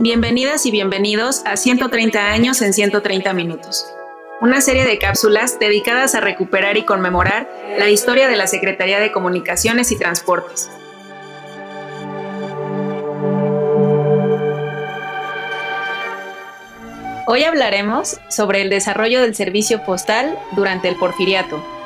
Bienvenidas y bienvenidos a 130 años en 130 minutos, una serie de cápsulas dedicadas a recuperar y conmemorar la historia de la Secretaría de Comunicaciones y Transportes. Hoy hablaremos sobre el desarrollo del servicio postal durante el porfiriato.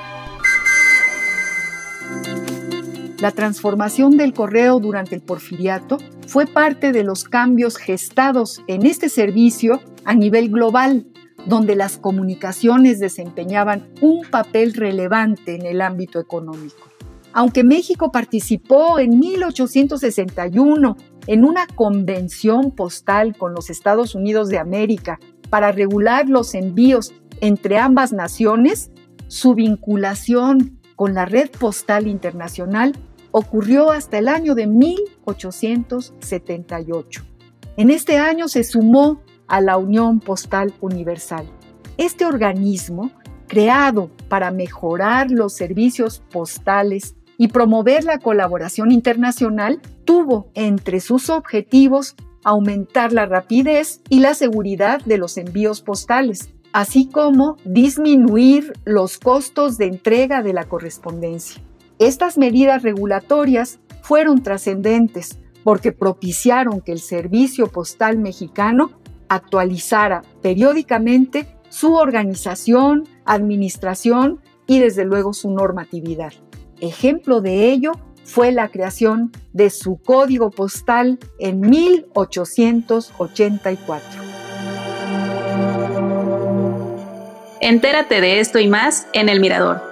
La transformación del correo durante el porfiriato fue parte de los cambios gestados en este servicio a nivel global, donde las comunicaciones desempeñaban un papel relevante en el ámbito económico. Aunque México participó en 1861 en una convención postal con los Estados Unidos de América para regular los envíos entre ambas naciones, su vinculación con la red postal internacional ocurrió hasta el año de 1878. En este año se sumó a la Unión Postal Universal. Este organismo, creado para mejorar los servicios postales y promover la colaboración internacional, tuvo entre sus objetivos aumentar la rapidez y la seguridad de los envíos postales, así como disminuir los costos de entrega de la correspondencia. Estas medidas regulatorias fueron trascendentes porque propiciaron que el Servicio Postal Mexicano actualizara periódicamente su organización, administración y desde luego su normatividad. Ejemplo de ello fue la creación de su código postal en 1884. Entérate de esto y más en El Mirador